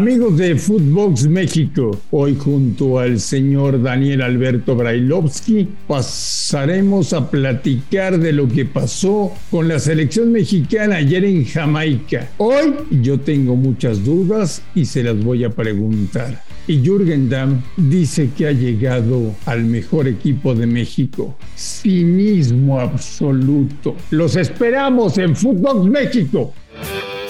Amigos de Footbox México, hoy junto al señor Daniel Alberto Brailovsky pasaremos a platicar de lo que pasó con la selección mexicana ayer en Jamaica. Hoy yo tengo muchas dudas y se las voy a preguntar. Y Jürgen Damm dice que ha llegado al mejor equipo de México. Cinismo absoluto. Los esperamos en Footbox México.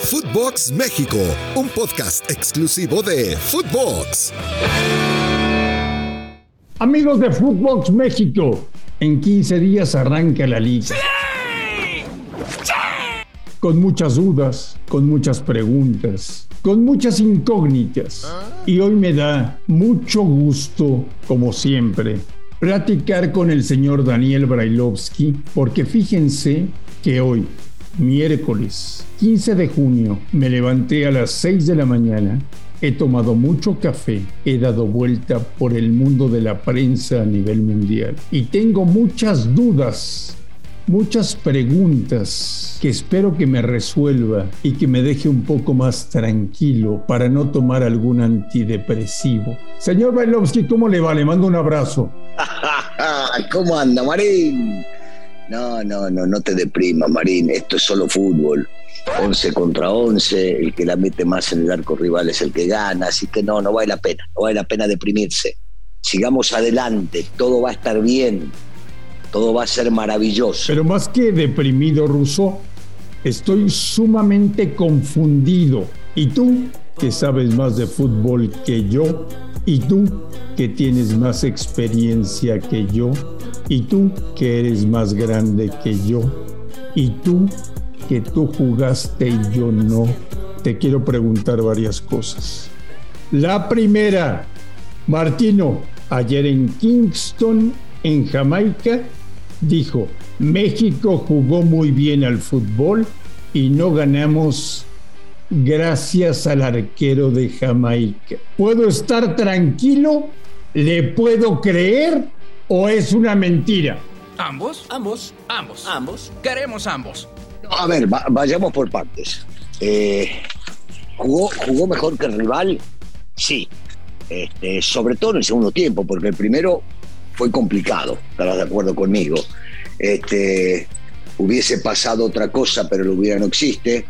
Footbox México, un podcast exclusivo de Footbox. Amigos de Footbox México, en 15 días arranca la liga. Con muchas dudas, con muchas preguntas, con muchas incógnitas. Y hoy me da mucho gusto, como siempre, platicar con el señor Daniel Brailovsky, porque fíjense que hoy, miércoles 15 de junio, me levanté a las 6 de la mañana, he tomado mucho café, he dado vuelta por el mundo de la prensa a nivel mundial y tengo muchas dudas, muchas preguntas que espero que me resuelva y que me deje un poco más tranquilo para no tomar algún antidepresivo. Señor Bailovsky, ¿cómo le va? Le mando un abrazo. ¿Cómo anda, Marín? No, no, no, no te deprima, Marín. Esto es solo fútbol. 11 contra 11, el que la mete más en el arco rival es el que gana, así que no, no vale la pena, no vale la pena deprimirse. Sigamos adelante, todo va a estar bien, todo va a ser maravilloso. Pero más que deprimido, Russo, estoy sumamente confundido. ¿Y tú, que sabes más de fútbol que yo? ¿Y tú, que tienes más experiencia que yo? ¿Y tú, que eres más grande que yo? ¿Y tú, que tú jugaste y yo no, te quiero preguntar varias cosas. La primera, Martino, ayer en Kingston, en Jamaica, dijo, México jugó muy bien al fútbol y no ganamos gracias al arquero de Jamaica. ¿Puedo estar tranquilo? ¿Le puedo creer o es una mentira? Ambos, ambos, ambos, ambos. Queremos ambos. A ver, vayamos por partes. Eh, ¿jugó, ¿Jugó mejor que el rival? Sí. Este, sobre todo en el segundo tiempo, porque el primero fue complicado, estarás de acuerdo conmigo. Este, hubiese pasado otra cosa, pero lo hubiera no existe,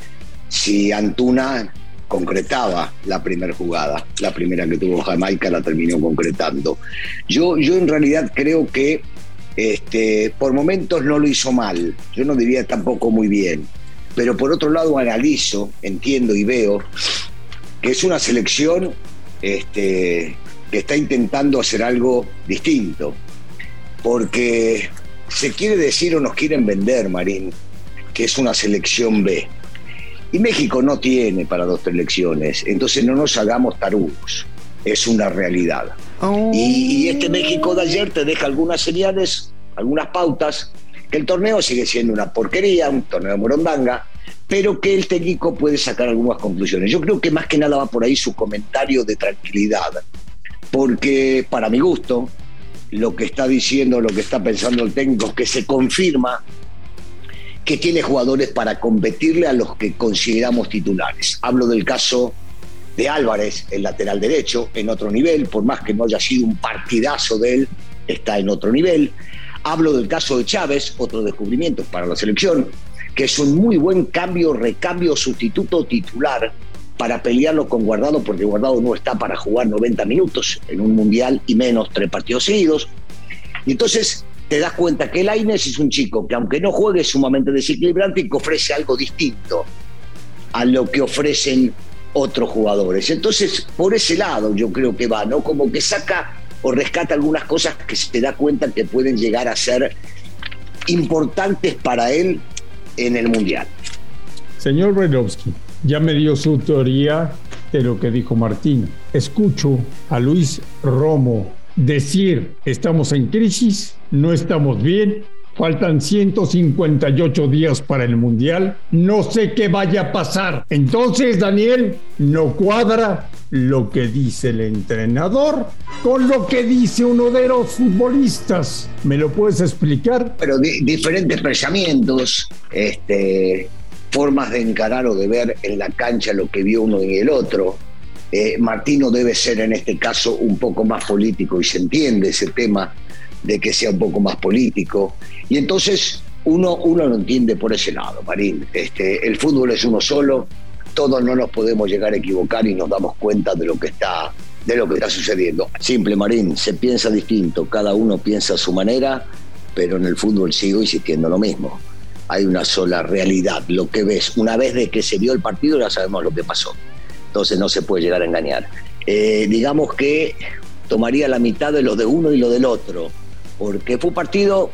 si Antuna concretaba la primera jugada, la primera que tuvo Jamaica la terminó concretando. Yo, yo en realidad creo que este, por momentos no lo hizo mal, yo no diría tampoco muy bien, pero por otro lado analizo, entiendo y veo que es una selección este, que está intentando hacer algo distinto, porque se quiere decir o nos quieren vender, Marín, que es una selección B. Y México no tiene para dos selecciones, entonces no nos hagamos tarugos, es una realidad. Oh. Y, este México de ayer te deja algunas señales, algunas pautas, que el torneo sigue siendo una porquería, un torneo de morondanga, pero que el técnico puede sacar algunas conclusiones. Yo creo que más que nada va por ahí su comentario de tranquilidad, porque para mi gusto, lo que está diciendo, lo que está pensando el técnico, que se confirma que tiene jugadores para competirle a los que consideramos titulares. Hablo del caso de Álvarez, el lateral derecho, en otro nivel, por más que no haya sido un partidazo de él, está en otro nivel. Hablo del caso de Chávez, otro descubrimiento para la selección, que es un muy buen cambio, recambio, sustituto titular para pelearlo con Guardado, porque Guardado no está para jugar 90 minutos en un mundial y menos tres partidos seguidos. Y entonces te das cuenta que el Aines es un chico que aunque no juegue es sumamente desequilibrante y que ofrece algo distinto a lo que ofrecen otros jugadores. Entonces, por ese lado yo creo que va, ¿no? Como que saca o rescata algunas cosas que se da cuenta que pueden llegar a ser importantes para él en el Mundial. Señor Redowski, ya me dio su teoría de lo que dijo Martín. Escucho a Luis Romo decir, estamos en crisis, no estamos bien, Faltan 158 días para el Mundial. No sé qué vaya a pasar. Entonces, Daniel, no cuadra lo que dice el entrenador con lo que dice uno de los futbolistas. ¿Me lo puedes explicar? Pero diferentes pensamientos, este, formas de encarar o de ver en la cancha lo que vio uno y el otro. Eh, Martino debe ser en este caso un poco más político y se entiende ese tema de que sea un poco más político. Y entonces uno, uno lo entiende por ese lado, Marín. Este, el fútbol es uno solo, todos no nos podemos llegar a equivocar y nos damos cuenta de lo que está, de lo que está sucediendo. Simple, Marín, se piensa distinto, cada uno piensa a su manera, pero en el fútbol sigo insistiendo lo mismo. Hay una sola realidad, lo que ves. Una vez de que se vio el partido ya sabemos lo que pasó. Entonces no se puede llegar a engañar. Eh, digamos que tomaría la mitad de lo de uno y lo del otro, porque fue un partido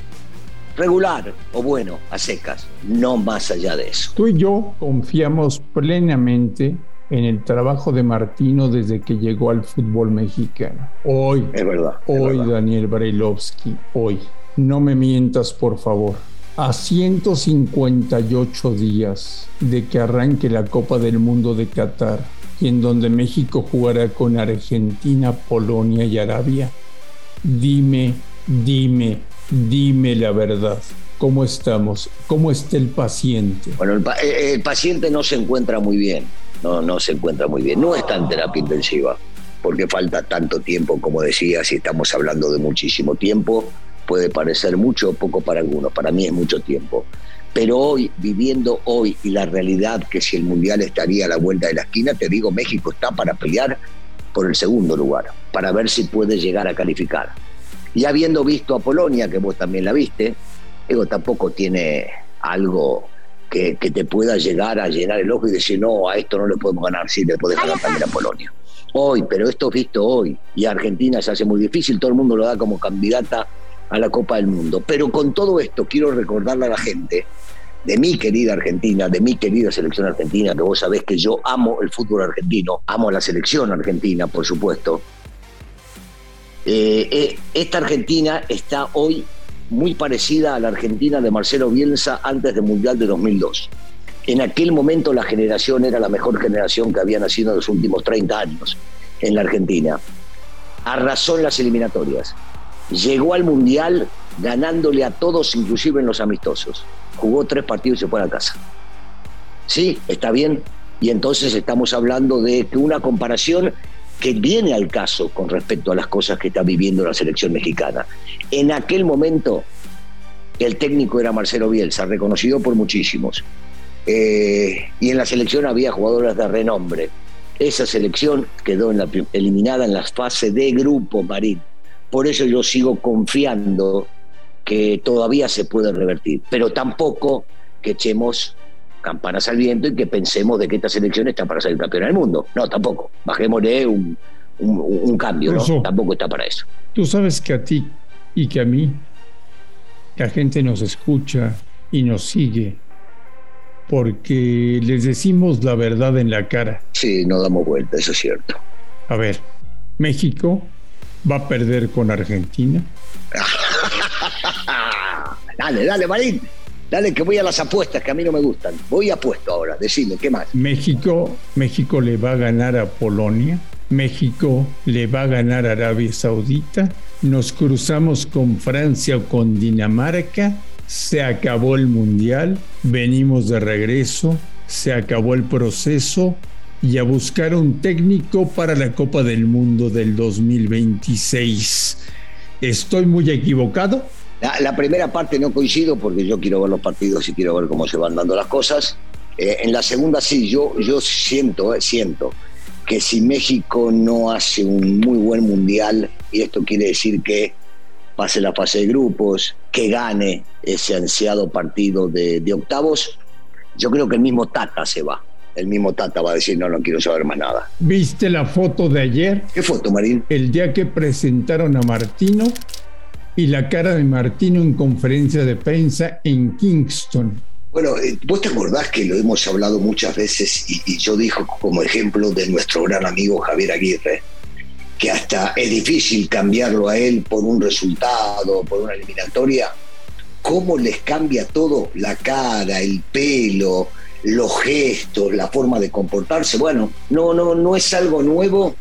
regular o bueno, a secas, no más allá de eso. Tú y yo confiamos plenamente en el trabajo de Martino desde que llegó al fútbol mexicano. Hoy, es verdad. hoy, Daniel Brailovsky, hoy. No me mientas, por favor. A 158 días de que arranque la Copa del Mundo de Qatar y en donde México jugará con Argentina, Polonia y Arabia, dime, dime, Dime la verdad. ¿Cómo estamos? ¿Cómo está el paciente? Bueno, el, paciente no se encuentra muy bien. No, no se encuentra muy bien. No está en terapia intensiva, porque falta tanto tiempo, como decía, si estamos hablando de muchísimo tiempo, puede parecer mucho o poco para algunos. Para mí es mucho tiempo. Pero hoy, viviendo hoy y la realidad que si el Mundial estaría a la vuelta de la esquina, te digo, México está para pelear por el segundo lugar, para ver si puede llegar a calificar. Y habiendo visto a Polonia, que vos también la viste, digo, tampoco tiene algo que, te pueda llegar a llenar el ojo y decir, no, a esto no le podemos ganar, sí, le podés ganar también a Polonia. Hoy, pero esto es visto hoy, y Argentina se hace muy difícil, todo el mundo lo da como candidata a la Copa del Mundo. Pero con todo esto quiero recordarle a la gente de mi querida Argentina, de mi querida selección argentina, que vos sabés que yo amo el fútbol argentino, amo la selección argentina, por supuesto, eh, eh, esta Argentina está hoy muy parecida a la Argentina de Marcelo Bielsa antes del Mundial de 2002. En aquel momento la generación era la mejor generación que había nacido en los últimos 30 años en la Argentina. Arrasó en las eliminatorias. Llegó al Mundial ganándole a todos, inclusive en los amistosos. Jugó tres partidos y se fue a casa. Sí, está bien. Y entonces estamos hablando de una comparación que viene al caso con respecto a las cosas que está viviendo la selección mexicana. En aquel momento, el técnico era Marcelo Bielsa, reconocido por muchísimos. Eh, y en la selección había jugadoras de renombre. Esa selección quedó eliminada en la fase de grupo, Marín. Por eso yo sigo confiando que todavía se puede revertir, pero tampoco que echemos campanas al viento y que pensemos de que esta selección está para ser campeona del mundo. No, tampoco. Bajémosle un, un, cambio, ¿no? Tampoco está para eso. Tú sabes que a ti y que a mí, la gente nos escucha y nos sigue porque les decimos la verdad en la cara. Sí, no damos vuelta, eso es cierto. A ver, México va a perder con Argentina. dale, dale, Marín. Dale, que voy a las apuestas, que a mí no me gustan. Voy a apuesto ahora, decime, ¿qué más? México, México le va a ganar a Polonia. México le va a ganar a Arabia Saudita. Nos cruzamos con Francia o con Dinamarca. Se acabó el Mundial. Venimos de regreso. Se acabó el proceso. Y a buscar un técnico para la Copa del Mundo del 2026. ¿Estoy muy equivocado? La, primera parte no coincido porque yo quiero ver los partidos y quiero ver cómo se van dando las cosas. Eh, en la segunda sí, yo, yo siento, eh, siento que si México no hace un muy buen mundial, y esto quiere decir que pase la fase de grupos, que gane ese ansiado partido de, de octavos, yo creo que el mismo Tata se va. El mismo Tata va a decir, no, no quiero saber más nada. ¿Viste la foto de ayer? ¿Qué foto, Marín? El día que presentaron a Martino y la cara de Martino en conferencia de prensa en Kingston. Bueno, eh, vos te acordás que lo hemos hablado muchas veces y, yo dijo como ejemplo de nuestro gran amigo Javier Aguirre, que hasta es difícil cambiarlo a él por un resultado, por una eliminatoria. ¿Cómo les cambia todo? La cara, el pelo, los gestos, la forma de comportarse. Bueno, no, no, no es algo nuevo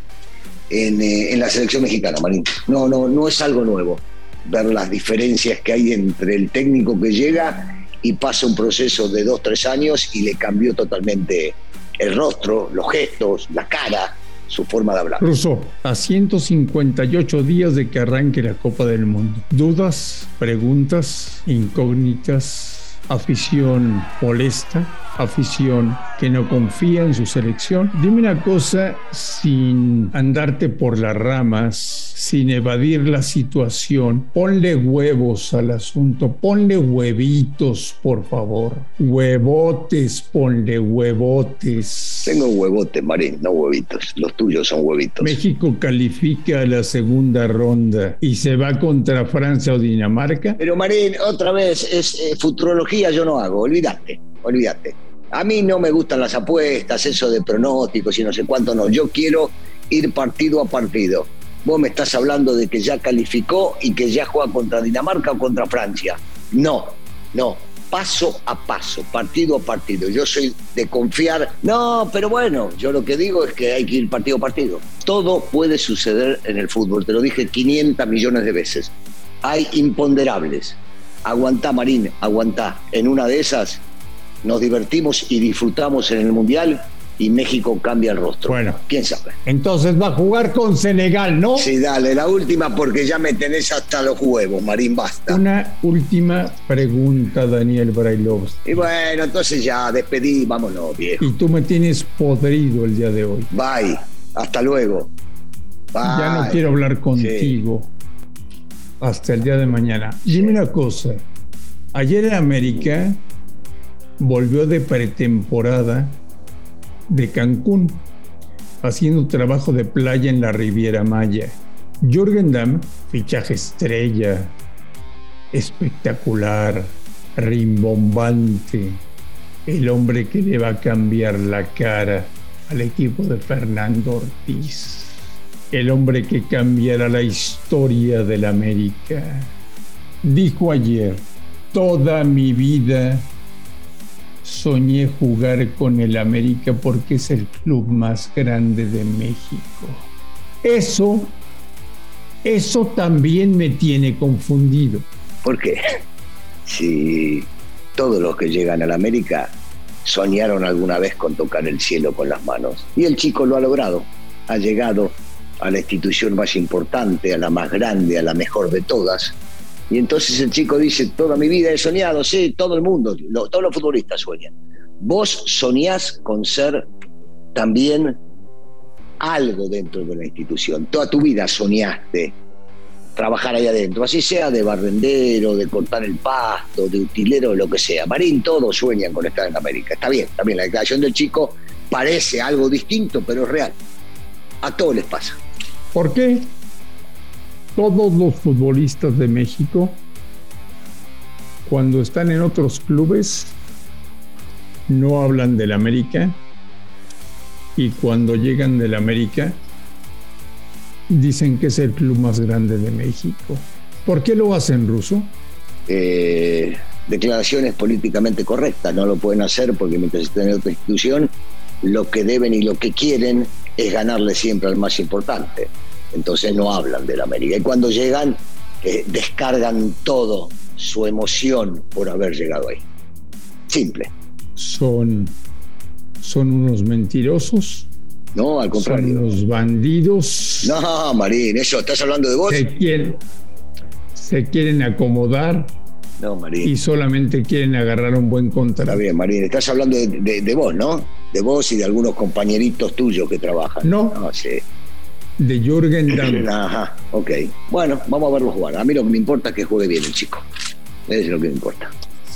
en, eh, en la selección mexicana, Marín. No, no, no es algo nuevo ver las diferencias que hay entre el técnico que llega y pasa un proceso de dos, tres años y le cambió totalmente el rostro, los gestos, la cara. su forma de hablar. Russo, a 158 días de que arranque la Copa del Mundo. ¿Dudas, preguntas, incógnitas, afición molesta? Afición que no confía en su selección. Dime una cosa sin andarte por las ramas, sin evadir la situación. Ponle huevos al asunto, ponle huevitos, por favor. Huevotes, ponle huevotes. Tengo huevotes, Marín, no huevitos. Los tuyos son huevitos. México califica a la segunda ronda y se va contra Francia o Dinamarca. Pero Marín, otra vez, es eh, futurología yo no hago, olvídate, olvídate. A mí no me gustan las apuestas, eso de pronósticos y no sé cuánto, no. Yo quiero ir partido a partido. Vos me estás hablando de que ya calificó y que ya juega contra Dinamarca o contra Francia. No, no. Paso a paso, partido a partido. Yo soy de confiar. No, pero bueno, yo lo que digo es que hay que ir partido a partido. Todo puede suceder en el fútbol. Te lo dije 500 millones de veces. Hay imponderables. Aguantá, Marín, aguantá. En una de esas nos divertimos y disfrutamos en el Mundial y México cambia el rostro. Bueno, quién sabe. Entonces va a jugar con Senegal, ¿no? Sí, dale, la última porque ya me tenés hasta los huevos, Marín, basta. Una última pregunta, Daniel Brailovsky. Y bueno, entonces ya despedí, vámonos, viejo. Y tú me tienes podrido el día de hoy. Bye, hasta luego. Bye. Ya no quiero hablar contigo hasta el día de mañana. Dime una cosa. Ayer en América volvió de pretemporada de Cancún, haciendo trabajo de playa en la Riviera Maya. Jürgen Damm, fichaje estrella, espectacular, rimbombante, el hombre que le va a cambiar la cara al equipo de Fernando Ortiz, el hombre que cambiará la historia de la América. Dijo ayer, toda mi vida soñé jugar con el América porque es el club más grande de México. Eso, eso también me tiene confundido. ¿Por qué? Si todos los que llegan al América soñaron alguna vez con tocar el cielo con las manos. Y el chico lo ha logrado. Ha llegado a la institución más importante, a la más grande, a la mejor de todas, y entonces el chico dice, toda mi vida he soñado, sí, todo el mundo, todos los futbolistas sueñan. Vos soñás con ser también algo dentro de la institución. Toda tu vida soñaste trabajar ahí adentro, así sea de barrendero, de cortar el pasto, de utilero, lo que sea. Marín, todos sueñan con estar en América. Está bien, también la declaración del chico parece algo distinto, pero es real. A todos les pasa. ¿Por qué? Todos los futbolistas de México, cuando están en otros clubes, no hablan del América y cuando llegan del América, dicen que es el club más grande de México. ¿Por qué lo hacen ruso? Eh, declaraciones políticamente correctas, no lo pueden hacer porque mientras estén en otra institución, lo que deben y lo que quieren es ganarle siempre al más importante entonces no hablan del América. Y cuando llegan, eh, descargan todo su emoción por haber llegado ahí. Simple. Son, son unos mentirosos. No, al contrario. Son unos bandidos. No, Marín, eso, ¿estás hablando de vos? Se quieren, se quieren acomodar. No, Marín. Y solamente quieren agarrar un buen contrato. Está bien, Marín. Estás hablando de, vos, ¿no? De vos y de algunos compañeritos tuyos que trabajan. No. No, sí de Jürgen Damm. Ajá, ok. Bueno, vamos a verlo jugar. A mí lo que me importa es que juegue bien el chico. Es lo que me importa.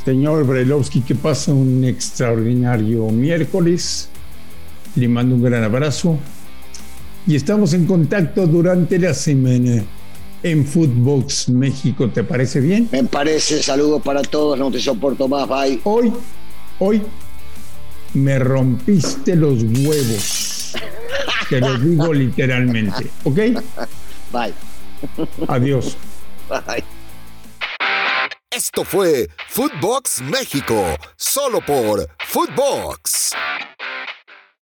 Señor Brailovsky, que pasa un extraordinario miércoles. Le mando un gran abrazo. Y estamos en contacto durante la semana en Footbox México. ¿Te parece bien? Me parece. Saludos para todos. No te soporto más. Bye. Hoy, hoy me rompiste los huevos. Te lo digo literalmente. ¿Ok? Bye. Adiós. Bye. Esto fue Footbox México, solo por Footbox.